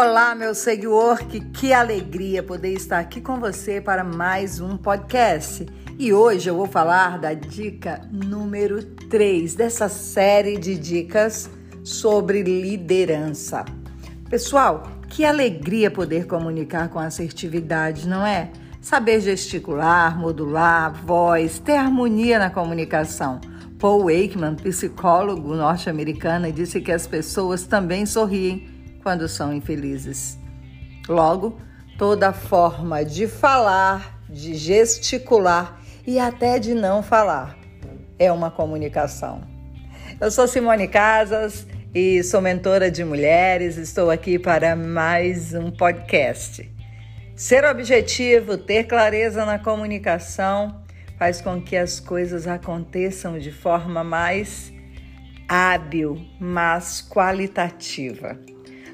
Olá, meu seguidor, que, que alegria poder estar aqui com você para mais um podcast. E hoje eu vou falar da dica número 3 dessa série de dicas sobre liderança. Pessoal, que alegria poder comunicar com assertividade, não é? Saber gesticular, modular, voz, ter harmonia na comunicação. Paul Wakeman, psicólogo norte-americano, disse que as pessoas também sorriem quando são infelizes. Logo, toda forma de falar, de gesticular e até de não falar é uma comunicação. Eu sou Simone Casas e sou mentora de mulheres. Estou aqui para mais um podcast. Ser objetivo, ter clareza na comunicação faz com que as coisas aconteçam de forma mais hábil, mas qualitativa.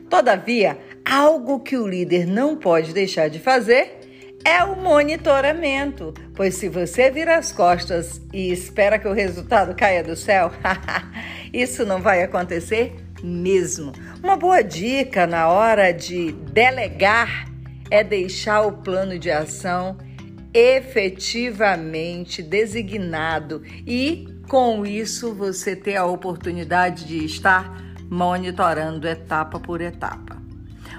Todavia, algo que o líder não pode deixar de fazer é o monitoramento, pois se você vira as costas e espera que o resultado caia do céu, isso não vai acontecer mesmo. Uma boa dica na hora de delegar é deixar o plano de ação efetivamente designado e com isso você ter a oportunidade de estar monitorando etapa por etapa.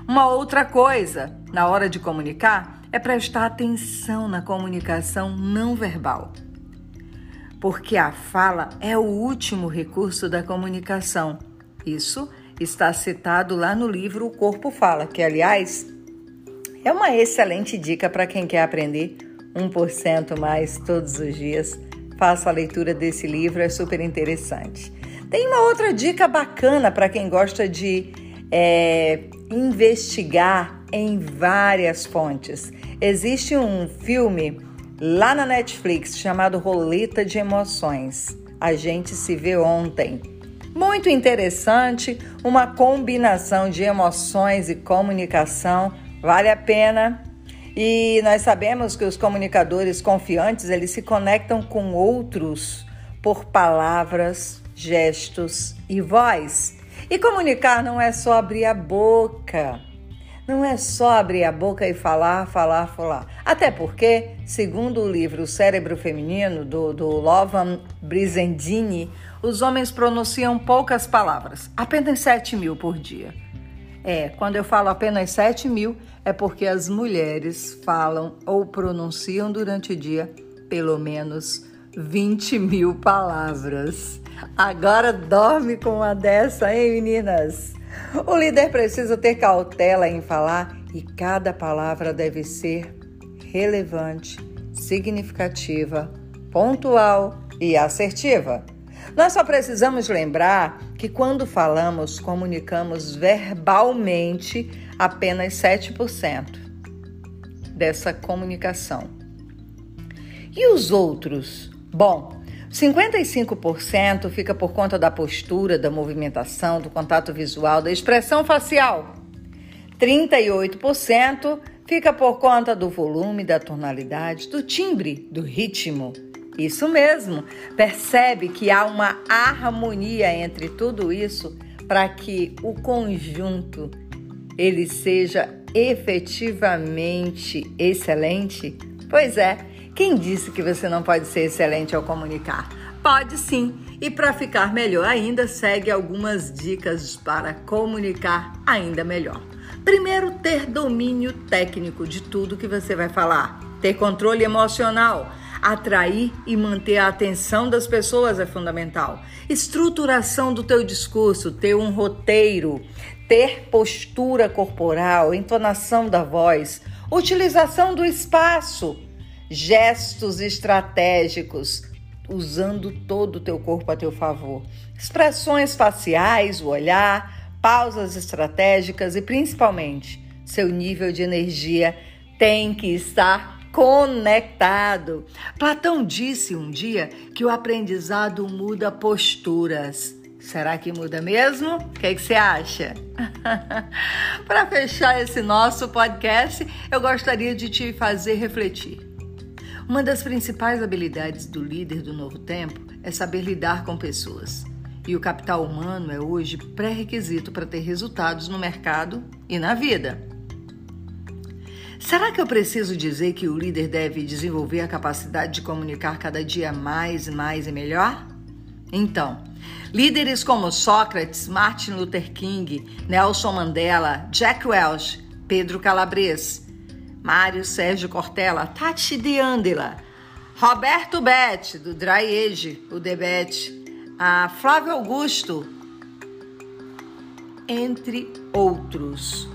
Uma outra coisa na hora de comunicar é prestar atenção na comunicação não verbal. Porque a fala é o último recurso da comunicação. Isso está citado lá no livro O Corpo Fala, que, aliás, é uma excelente dica para quem quer aprender 1% mais todos os dias. Faça a leitura desse livro, é super interessante. Tem uma outra dica bacana para quem gosta de é, investigar em várias fontes. Existe um filme lá na Netflix chamado Roleta de Emoções. A gente se vê ontem. Muito interessante, uma combinação de emoções e comunicação. Vale a pena. E nós sabemos que os comunicadores confiantes, eles se conectam com outros por palavras, gestos e voz. E comunicar não é só abrir a boca. Não é só abrir a boca e falar, falar, falar. Até porque, segundo o livro Cérebro Feminino, do, do Lovan Brizendini, os homens pronunciam poucas palavras, apenas 7 mil por dia. É, quando eu falo apenas 7 mil, é porque as mulheres falam ou pronunciam durante o dia pelo menos 20 mil palavras. Agora dorme com uma dessa, hein, meninas? O líder precisa ter cautela em falar e cada palavra deve ser relevante, significativa, pontual e assertiva. Nós só precisamos lembrar que quando falamos, comunicamos verbalmente apenas 7% dessa comunicação. E os outros Bom, 55% fica por conta da postura, da movimentação, do contato visual, da expressão facial. 38% fica por conta do volume, da tonalidade, do timbre, do ritmo. Isso mesmo. Percebe que há uma harmonia entre tudo isso para que o conjunto ele seja efetivamente excelente? Pois é, quem disse que você não pode ser excelente ao comunicar? Pode sim. E para ficar melhor ainda, segue algumas dicas para comunicar ainda melhor. Primeiro, ter domínio técnico de tudo que você vai falar. Ter controle emocional. Atrair e manter a atenção das pessoas é fundamental. Estruturação do teu discurso, ter um roteiro, ter postura corporal, entonação da voz, utilização do espaço, gestos estratégicos, usando todo o teu corpo a teu favor. Expressões faciais, o olhar, pausas estratégicas e principalmente seu nível de energia tem que estar conectado. Platão disse um dia que o aprendizado muda posturas. Será que muda mesmo? O que, é que você acha? Para fechar esse nosso podcast, eu gostaria de te fazer refletir. Uma das principais habilidades do líder do novo tempo é saber lidar com pessoas. E o capital humano é hoje pré-requisito para ter resultados no mercado e na vida. Será que eu preciso dizer que o líder deve desenvolver a capacidade de comunicar cada dia mais, mais e melhor? Então, líderes como Sócrates, Martin Luther King, Nelson Mandela, Jack Welch, Pedro Calabres, Mário Sérgio Cortella, Tati de Andela, Roberto Bet, do Dry Age, o Debete, a Flávio Augusto, entre outros.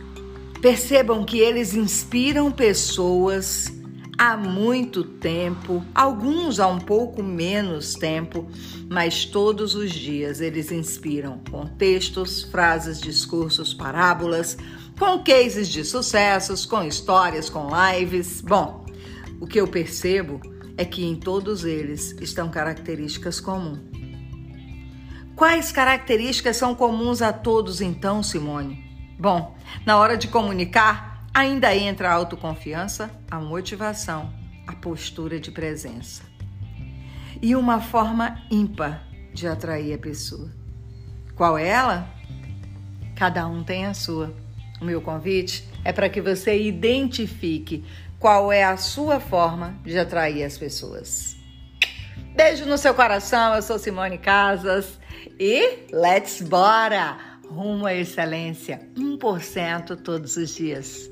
Percebam que eles inspiram pessoas há muito tempo, alguns há um pouco menos tempo, mas todos os dias eles inspiram com textos, frases, discursos, parábolas, com cases de sucessos, com histórias, com lives. Bom, o que eu percebo é que em todos eles estão características comuns. Quais características são comuns a todos então, Simone? Bom, na hora de comunicar, ainda entra a autoconfiança, a motivação, a postura de presença. E uma forma ímpar de atrair a pessoa. Qual é ela? Cada um tem a sua. O meu convite é para que você identifique qual é a sua forma de atrair as pessoas. Beijo no seu coração, eu sou Simone Casas e let's bora! Rumo à excelência, 1% todos os dias.